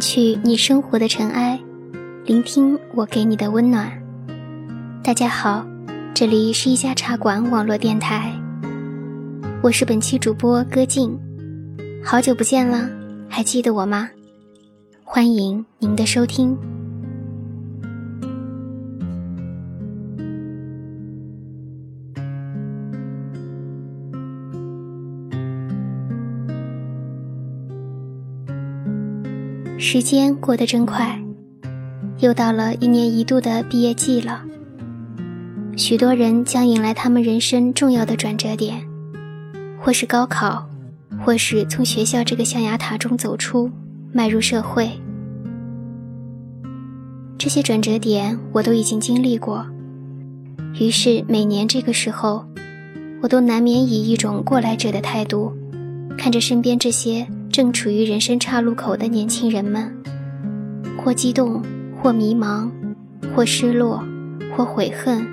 去你生活的尘埃，聆听我给你的温暖。大家好，这里是一家茶馆网络电台，我是本期主播歌静，好久不见了，还记得我吗？欢迎您的收听。时间过得真快，又到了一年一度的毕业季了。许多人将迎来他们人生重要的转折点，或是高考，或是从学校这个象牙塔中走出，迈入社会。这些转折点我都已经经历过，于是每年这个时候，我都难免以一种过来者的态度，看着身边这些。正处于人生岔路口的年轻人们，或激动，或迷茫，或失落，或悔恨，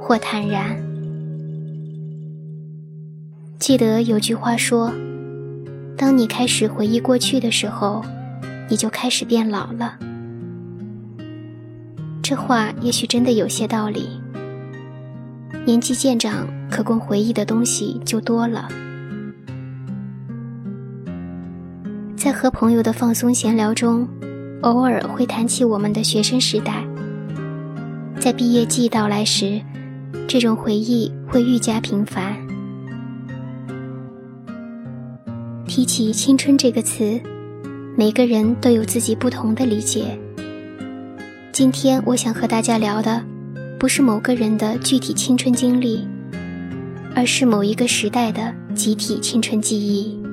或坦然。记得有句话说：“当你开始回忆过去的时候，你就开始变老了。”这话也许真的有些道理。年纪渐长，可供回忆的东西就多了。在和朋友的放松闲聊中，偶尔会谈起我们的学生时代。在毕业季到来时，这种回忆会愈加频繁。提起“青春”这个词，每个人都有自己不同的理解。今天我想和大家聊的，不是某个人的具体青春经历，而是某一个时代的集体青春记忆。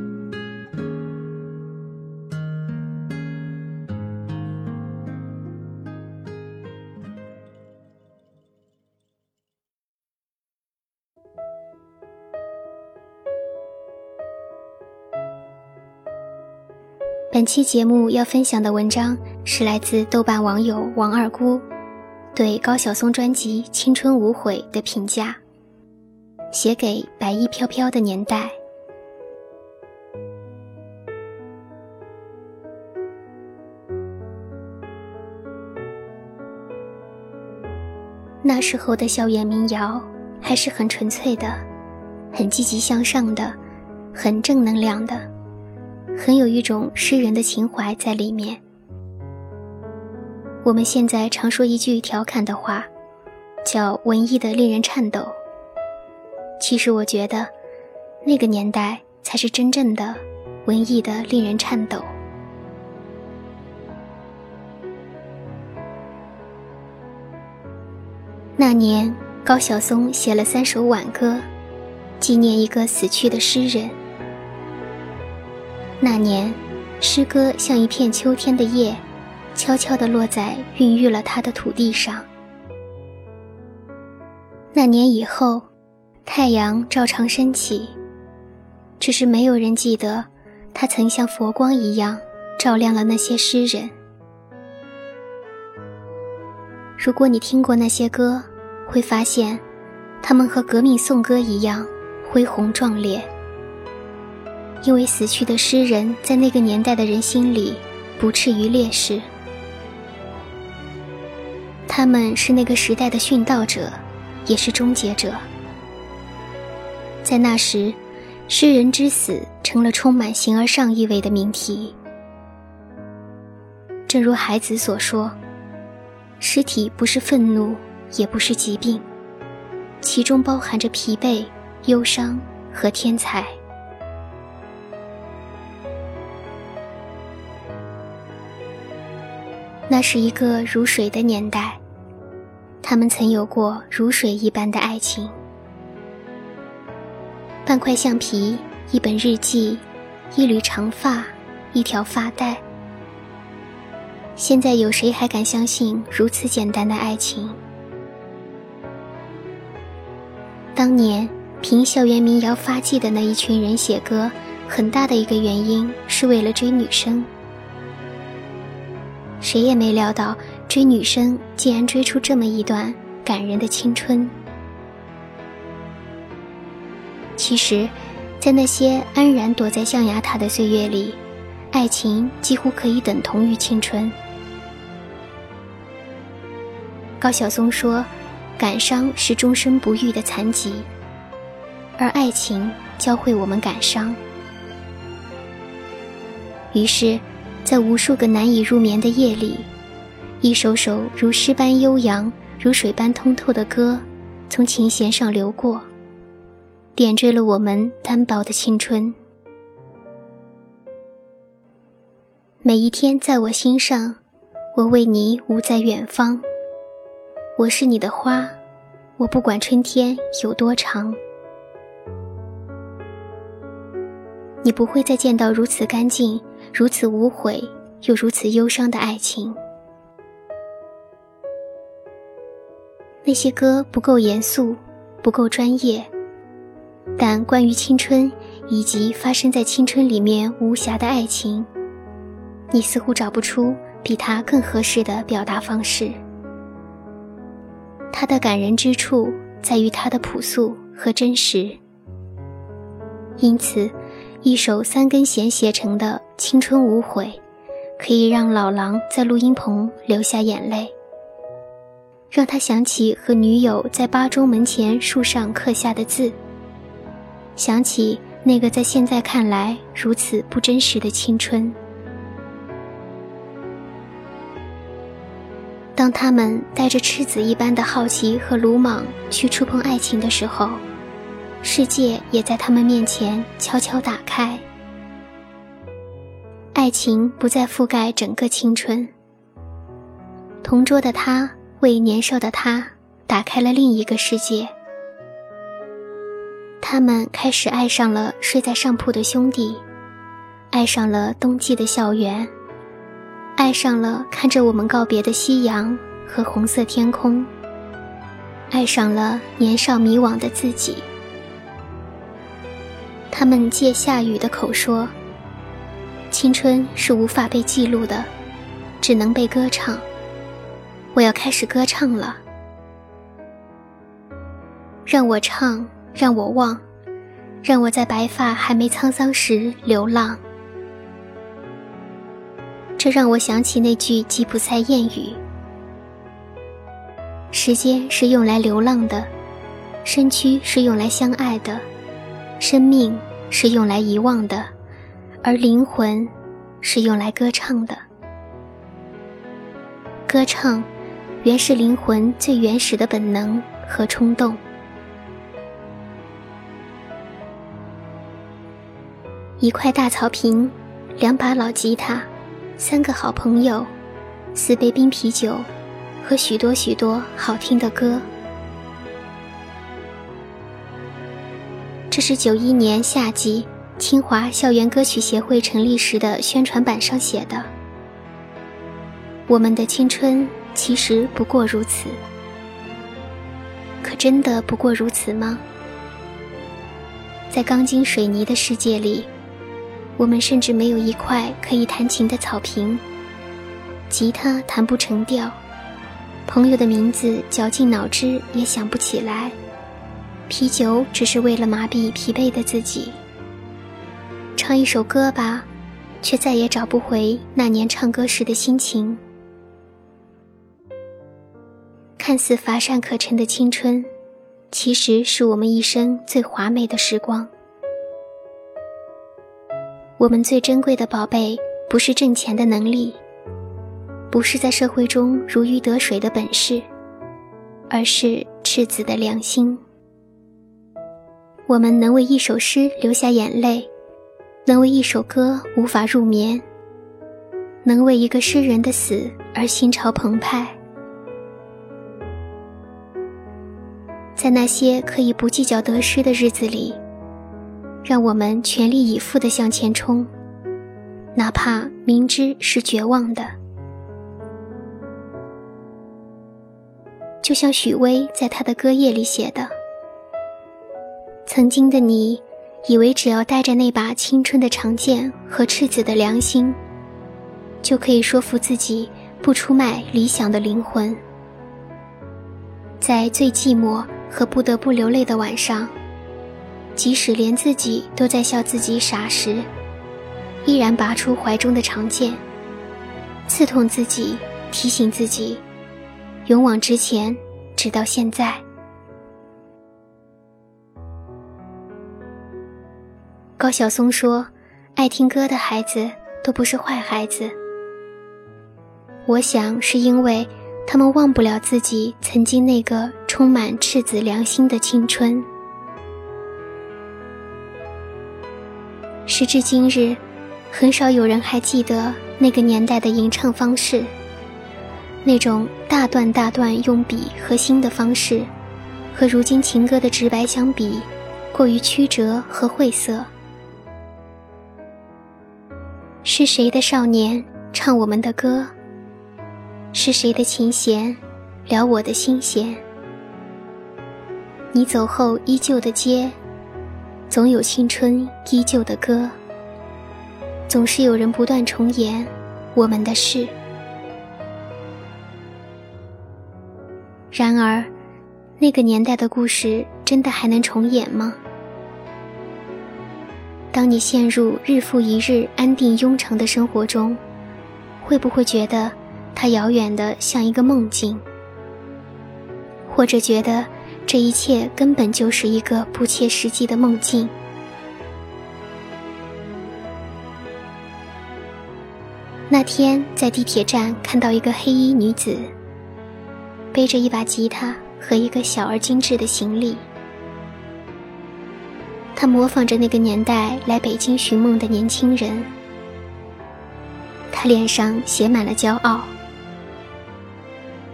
本期节目要分享的文章是来自豆瓣网友王二姑对高晓松专辑《青春无悔》的评价，写给白衣飘飘的年代。那时候的校园民谣还是很纯粹的，很积极向上的，很正能量的。很有一种诗人的情怀在里面。我们现在常说一句调侃的话，叫“文艺的令人颤抖”。其实我觉得，那个年代才是真正的文艺的令人颤抖。那年，高晓松写了三首挽歌，纪念一个死去的诗人。那年，诗歌像一片秋天的叶，悄悄地落在孕育了他的土地上。那年以后，太阳照常升起，只是没有人记得，他曾像佛光一样照亮了那些诗人。如果你听过那些歌，会发现，他们和革命颂歌一样恢宏壮烈。因为死去的诗人在那个年代的人心里不至于烈士，他们是那个时代的殉道者，也是终结者。在那时，诗人之死成了充满形而上意味的命题。正如海子所说：“尸体不是愤怒，也不是疾病，其中包含着疲惫、忧伤和天才。”那是一个如水的年代，他们曾有过如水一般的爱情。半块橡皮，一本日记，一缕长发，一条发带。现在有谁还敢相信如此简单的爱情？当年凭校园民谣发迹的那一群人写歌，很大的一个原因是为了追女生。谁也没料到，追女生竟然追出这么一段感人的青春。其实，在那些安然躲在象牙塔的岁月里，爱情几乎可以等同于青春。高晓松说：“感伤是终身不愈的残疾，而爱情教会我们感伤。”于是，在无数个难以入眠的夜里，一首首如诗般悠扬、如水般通透的歌，从琴弦上流过，点缀了我们单薄的青春。每一天，在我心上，我为你舞在远方。我是你的花，我不管春天有多长。你不会再见到如此干净、如此无悔又如此忧伤的爱情。那些歌不够严肃，不够专业，但关于青春以及发生在青春里面无瑕的爱情，你似乎找不出比它更合适的表达方式。它的感人之处在于它的朴素和真实，因此，一首三根弦写成的《青春无悔》，可以让老狼在录音棚流下眼泪，让他想起和女友在八中门前树上刻下的字，想起那个在现在看来如此不真实的青春。当他们带着赤子一般的好奇和鲁莽去触碰爱情的时候，世界也在他们面前悄悄打开。爱情不再覆盖整个青春。同桌的他为年少的他打开了另一个世界。他们开始爱上了睡在上铺的兄弟，爱上了冬季的校园。爱上了看着我们告别的夕阳和红色天空，爱上了年少迷惘的自己。他们借下雨的口说：“青春是无法被记录的，只能被歌唱。我要开始歌唱了，让我唱，让我忘，让我在白发还没沧桑时流浪。”这让我想起那句吉普赛谚语：“时间是用来流浪的，身躯是用来相爱的，生命是用来遗忘的，而灵魂是用来歌唱的。歌唱，原是灵魂最原始的本能和冲动。”一块大草坪，两把老吉他。三个好朋友，四杯冰啤酒，和许多许多好听的歌。这是九一年夏季清华校园歌曲协会成立时的宣传板上写的。我们的青春其实不过如此，可真的不过如此吗？在钢筋水泥的世界里。我们甚至没有一块可以弹琴的草坪，吉他弹不成调，朋友的名字绞尽脑汁也想不起来，啤酒只是为了麻痹疲惫的自己。唱一首歌吧，却再也找不回那年唱歌时的心情。看似乏善可陈的青春，其实是我们一生最华美的时光。我们最珍贵的宝贝，不是挣钱的能力，不是在社会中如鱼得水的本事，而是赤子的良心。我们能为一首诗流下眼泪，能为一首歌无法入眠，能为一个诗人的死而心潮澎湃。在那些可以不计较得失的日子里。让我们全力以赴地向前冲，哪怕明知是绝望的。就像许巍在他的歌页里写的：“曾经的你，以为只要带着那把青春的长剑和赤子的良心，就可以说服自己不出卖理想的灵魂。在最寂寞和不得不流泪的晚上。”即使连自己都在笑自己傻时，依然拔出怀中的长剑，刺痛自己，提醒自己，勇往直前，直到现在。高晓松说：“爱听歌的孩子都不是坏孩子。”我想是因为他们忘不了自己曾经那个充满赤子良心的青春。时至今日，很少有人还记得那个年代的吟唱方式，那种大段大段用笔和心的方式，和如今情歌的直白相比，过于曲折和晦涩。是谁的少年唱我们的歌？是谁的琴弦撩我的心弦？你走后依旧的街，总有青春依旧的歌。总是有人不断重演我们的事。然而，那个年代的故事真的还能重演吗？当你陷入日复一日安定庸常的生活中，会不会觉得它遥远的像一个梦境？或者觉得这一切根本就是一个不切实际的梦境？那天在地铁站看到一个黑衣女子，背着一把吉他和一个小而精致的行李。他模仿着那个年代来北京寻梦的年轻人，他脸上写满了骄傲。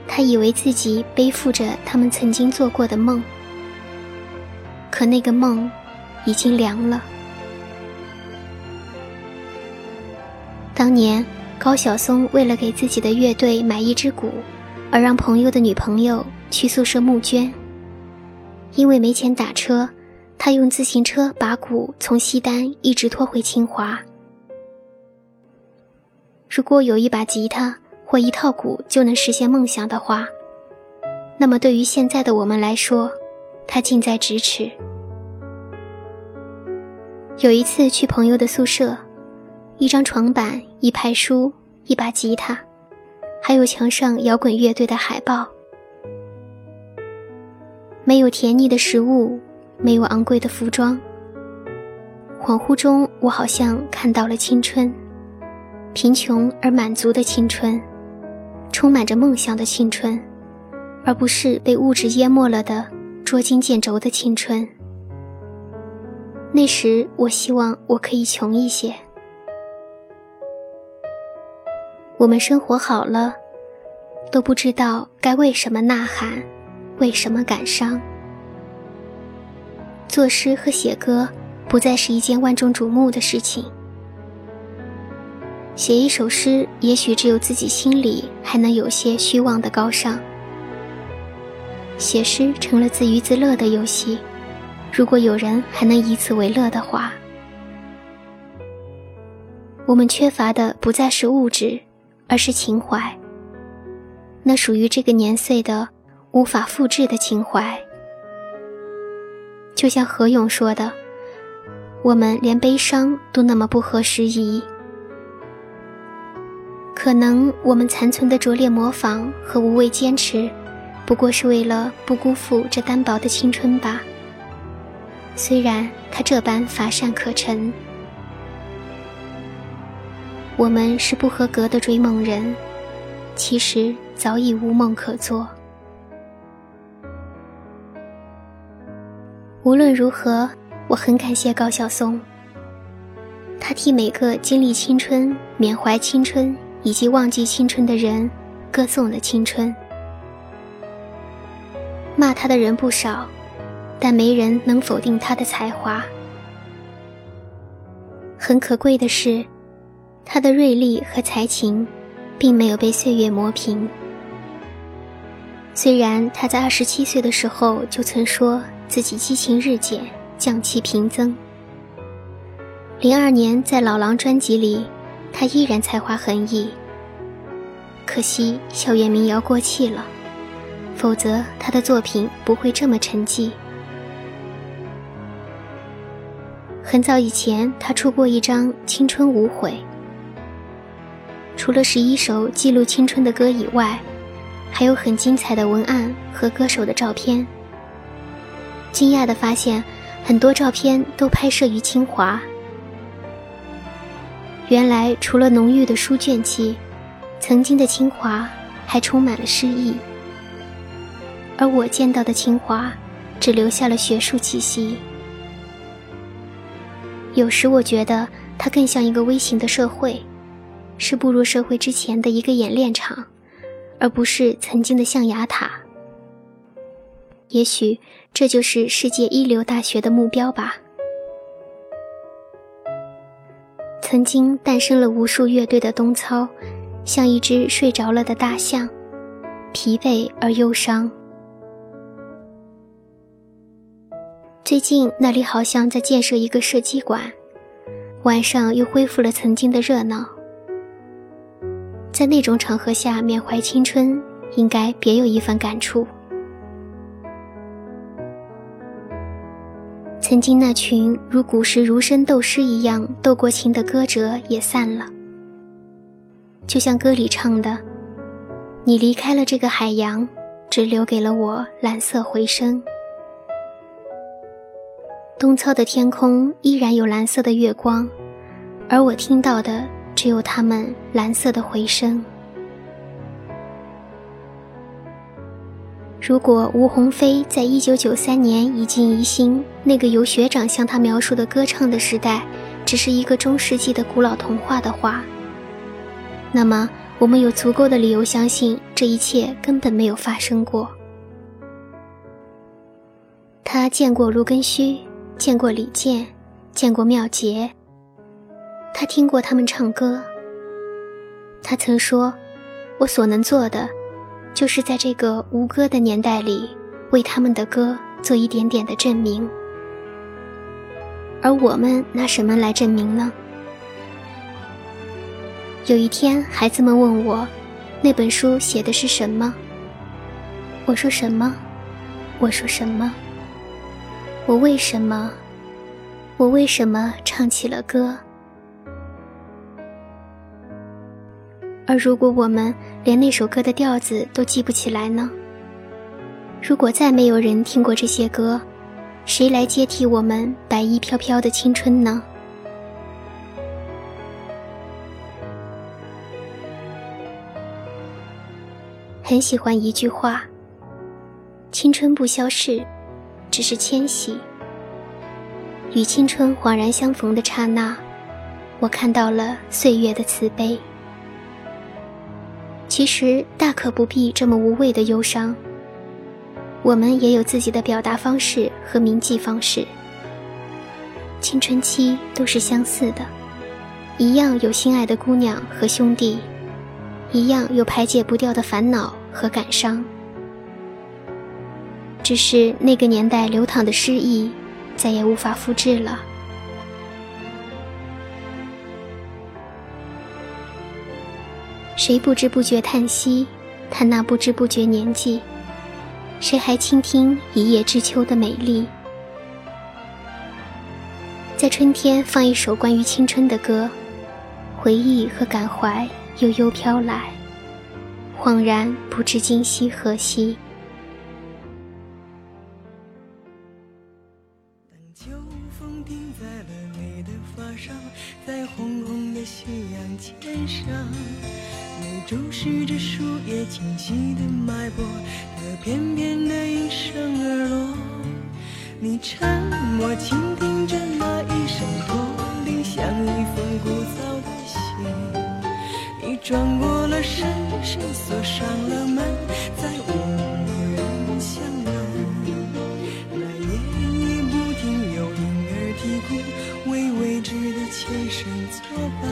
他以为自己背负着他们曾经做过的梦，可那个梦已经凉了。当年高晓松为了给自己的乐队买一支鼓，而让朋友的女朋友去宿舍募捐，因为没钱打车。他用自行车把鼓从西单一直拖回清华。如果有一把吉他或一套鼓就能实现梦想的话，那么对于现在的我们来说，它近在咫尺。有一次去朋友的宿舍，一张床板、一排书、一把吉他，还有墙上摇滚乐队的海报，没有甜腻的食物。没有昂贵的服装，恍惚中，我好像看到了青春，贫穷而满足的青春，充满着梦想的青春，而不是被物质淹没了的捉襟见肘的青春。那时，我希望我可以穷一些。我们生活好了，都不知道该为什么呐喊，为什么感伤。作诗和写歌不再是一件万众瞩目的事情。写一首诗，也许只有自己心里还能有些虚妄的高尚。写诗成了自娱自乐的游戏，如果有人还能以此为乐的话，我们缺乏的不再是物质，而是情怀。那属于这个年岁的、无法复制的情怀。就像何勇说的：“我们连悲伤都那么不合时宜。可能我们残存的拙劣模仿和无畏坚持，不过是为了不辜负这单薄的青春吧。虽然他这般乏善可陈，我们是不合格的追梦人，其实早已无梦可做。”无论如何，我很感谢高晓松。他替每个经历青春、缅怀青春以及忘记青春的人，歌颂了青春。骂他的人不少，但没人能否定他的才华。很可贵的是，他的锐利和才情，并没有被岁月磨平。虽然他在二十七岁的时候就曾说。自己激情日减，匠气频增。零二年在《老狼》专辑里，他依然才华横溢。可惜校园民谣过气了，否则他的作品不会这么沉寂。很早以前，他出过一张《青春无悔》，除了十一首记录青春的歌以外，还有很精彩的文案和歌手的照片。惊讶地发现，很多照片都拍摄于清华。原来，除了浓郁的书卷气，曾经的清华还充满了诗意。而我见到的清华，只留下了学术气息。有时我觉得它更像一个微型的社会，是步入社会之前的一个演练场，而不是曾经的象牙塔。也许这就是世界一流大学的目标吧。曾经诞生了无数乐队的东操，像一只睡着了的大象，疲惫而忧伤。最近那里好像在建设一个射击馆，晚上又恢复了曾经的热闹。在那种场合下缅怀青春，应该别有一番感触。曾经那群如古时儒生斗诗一样斗过情的歌者也散了，就像歌里唱的：“你离开了这个海洋，只留给了我蓝色回声。”东操的天空依然有蓝色的月光，而我听到的只有他们蓝色的回声。如果吴鸿飞在一九九三年已经疑心那个由学长向他描述的歌唱的时代，只是一个中世纪的古老童话的话，那么我们有足够的理由相信这一切根本没有发生过。他见过卢庚戌。见过李健，见过妙杰。他听过他们唱歌。他曾说：“我所能做的，就是在这个无歌的年代里，为他们的歌做一点点的证明。”而我们拿什么来证明呢？有一天，孩子们问我：“那本书写的是什么？”我说：“什么？”我说：“什么？”我为什么？我为什么唱起了歌？而如果我们连那首歌的调子都记不起来呢？如果再没有人听过这些歌，谁来接替我们白衣飘飘的青春呢？很喜欢一句话：青春不消逝。只是迁徙。与青春恍然相逢的刹那，我看到了岁月的慈悲。其实大可不必这么无谓的忧伤。我们也有自己的表达方式和铭记方式。青春期都是相似的，一样有心爱的姑娘和兄弟，一样有排解不掉的烦恼和感伤。只是那个年代流淌的诗意，再也无法复制了。谁不知不觉叹息，叹那不知不觉年纪？谁还倾听一叶知秋的美丽？在春天放一首关于青春的歌，回忆和感怀悠悠飘来，恍然不知今夕何夕。秋风停在了你的发梢，在红红的夕阳肩上视着树叶清晰的脉搏，它翩翩的应声而落。你沉默倾听着那一声驼铃，像一封古早的信。你转过了身，身锁上了门，再无人相拥。那夜已不停有婴儿啼哭，为未知的前生作伴。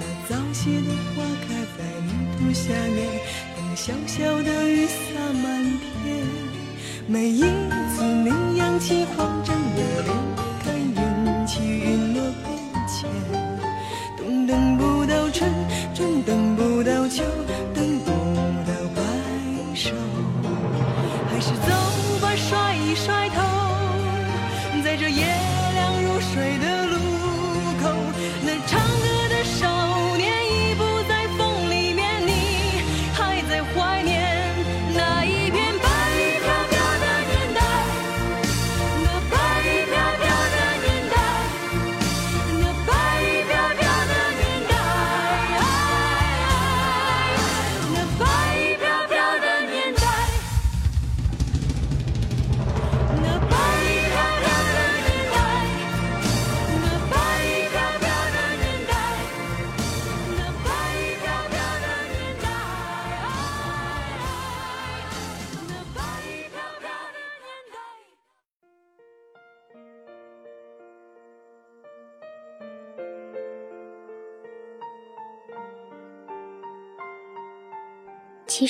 那早谢的花开。下面，等小小的雨洒满天。每一次你扬起慌张的脸，看云起云落变迁。冬等不到春，春等不到秋，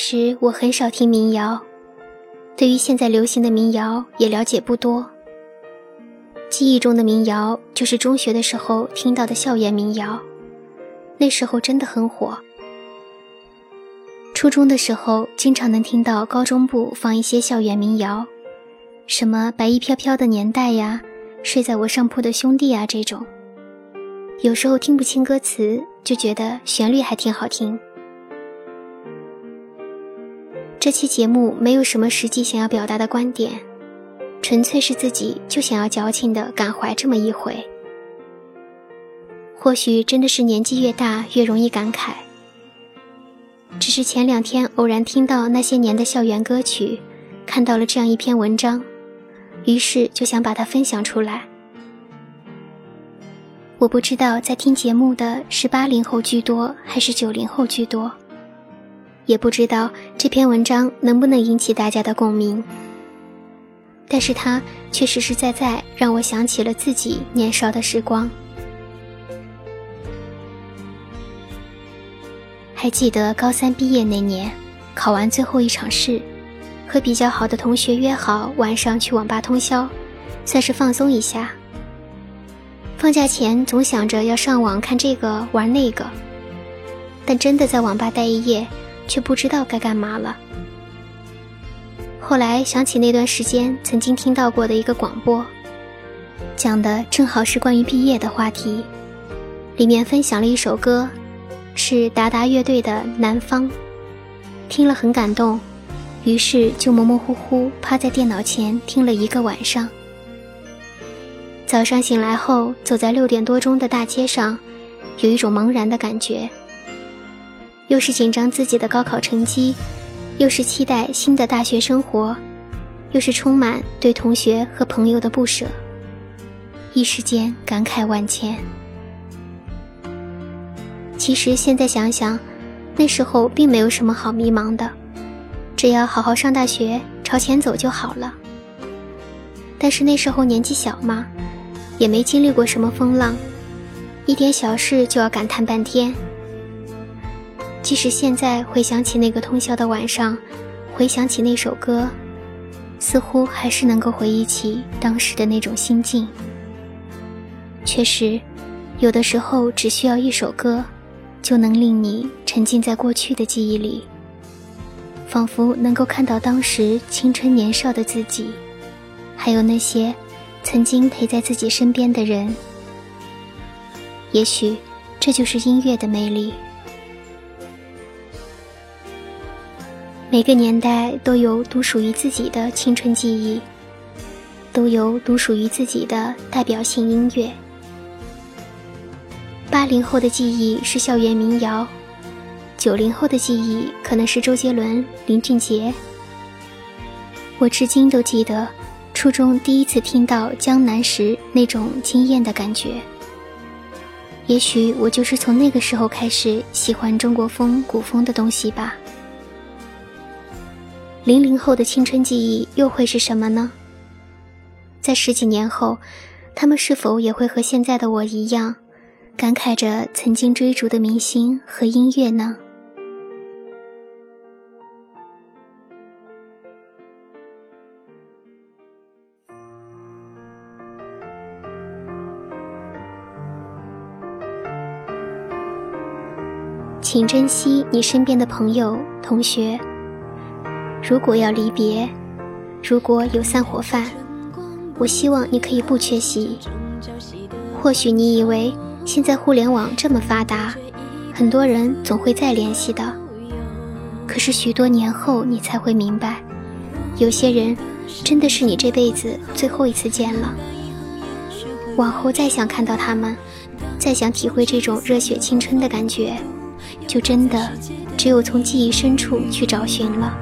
其实我很少听民谣，对于现在流行的民谣也了解不多。记忆中的民谣就是中学的时候听到的校园民谣，那时候真的很火。初中的时候经常能听到高中部放一些校园民谣，什么白衣飘飘的年代呀，睡在我上铺的兄弟啊这种。有时候听不清歌词，就觉得旋律还挺好听。这期节目没有什么实际想要表达的观点。纯粹是自己就想要矫情的感怀这么一回，或许真的是年纪越大越容易感慨。只是前两天偶然听到那些年的校园歌曲，看到了这样一篇文章，于是就想把它分享出来。我不知道在听节目的是八零后居多还是九零后居多，也不知道这篇文章能不能引起大家的共鸣。但是它却实实在在让我想起了自己年少的时光。还记得高三毕业那年，考完最后一场试，和比较好的同学约好晚上去网吧通宵，算是放松一下。放假前总想着要上网看这个玩那个，但真的在网吧待一夜，却不知道该干嘛了。后来想起那段时间曾经听到过的一个广播，讲的正好是关于毕业的话题，里面分享了一首歌，是达达乐队的《南方》，听了很感动，于是就模模糊糊趴在电脑前听了一个晚上。早上醒来后，走在六点多钟的大街上，有一种茫然的感觉，又是紧张自己的高考成绩。又是期待新的大学生活，又是充满对同学和朋友的不舍，一时间感慨万千。其实现在想想，那时候并没有什么好迷茫的，只要好好上大学，朝前走就好了。但是那时候年纪小嘛，也没经历过什么风浪，一点小事就要感叹半天。即使现在回想起那个通宵的晚上，回想起那首歌，似乎还是能够回忆起当时的那种心境。确实，有的时候只需要一首歌，就能令你沉浸在过去的记忆里，仿佛能够看到当时青春年少的自己，还有那些曾经陪在自己身边的人。也许，这就是音乐的魅力。每个年代都有独属于自己的青春记忆，都有独属于自己的代表性音乐。八零后的记忆是校园民谣，九零后的记忆可能是周杰伦、林俊杰。我至今都记得初中第一次听到《江南》时那种惊艳的感觉。也许我就是从那个时候开始喜欢中国风、古风的东西吧。零零后的青春记忆又会是什么呢？在十几年后，他们是否也会和现在的我一样，感慨着曾经追逐的明星和音乐呢？请珍惜你身边的朋友、同学。如果要离别，如果有散伙饭，我希望你可以不缺席。或许你以为现在互联网这么发达，很多人总会再联系的。可是许多年后，你才会明白，有些人真的是你这辈子最后一次见了。往后再想看到他们，再想体会这种热血青春的感觉，就真的只有从记忆深处去找寻了。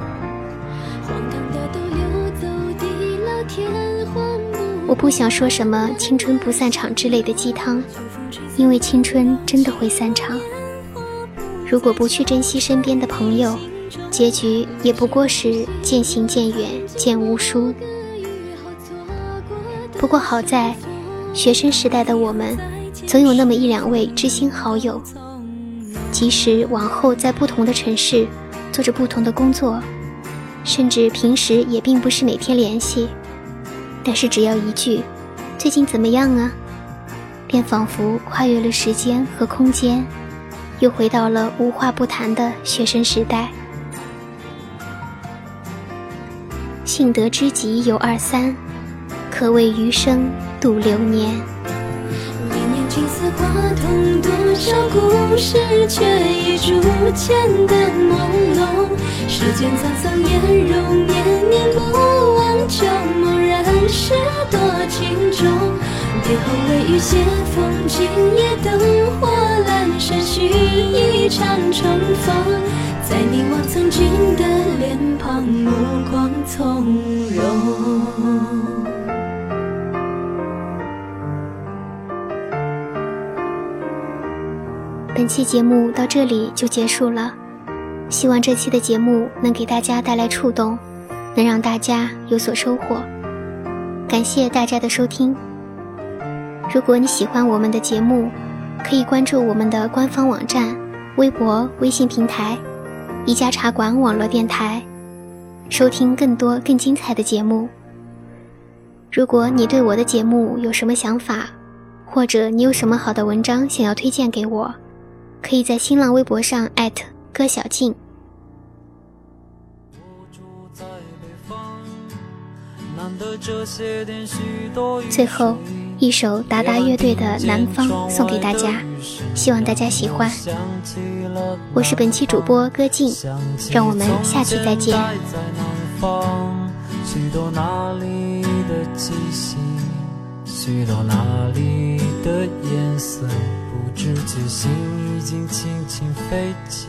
我不想说什么“青春不散场”之类的鸡汤，因为青春真的会散场。如果不去珍惜身边的朋友，结局也不过是渐行渐远，渐无书。不过好在，学生时代的我们，总有那么一两位知心好友，即即使往后在不同的城市做着不同的工作，甚至平时也并不是每天联系，但是只要一句“最近怎么样啊”，便仿佛跨越了时间和空间，又回到了无话不谈的学生时代。幸得知己有二三，可谓余生度流年。少故事却已逐渐的朦胧。世间沧桑颜容，念念不忘，旧梦是多情重。别后微雨斜风，今夜灯火阑珊，许一场重逢。在凝望曾经的脸庞，目光从容。本期节目到这里就结束了，希望这期的节目能给大家带来触动，能让大家有所收获。感谢大家的收听。如果你喜欢我们的节目，可以关注我们的官方网站、微博、微信平台“一家茶馆网络电台”，收听更多更精彩的节目。如果你对我的节目有什么想法，或者你有什么好的文章想要推荐给我。可以在新浪微博上艾特歌小静。最后一首达达乐队的《南方》送给大家，希望大家喜欢。我是本期主播歌静，让我们下期再见。许多那里的颜色，不知觉心已经轻轻飞起。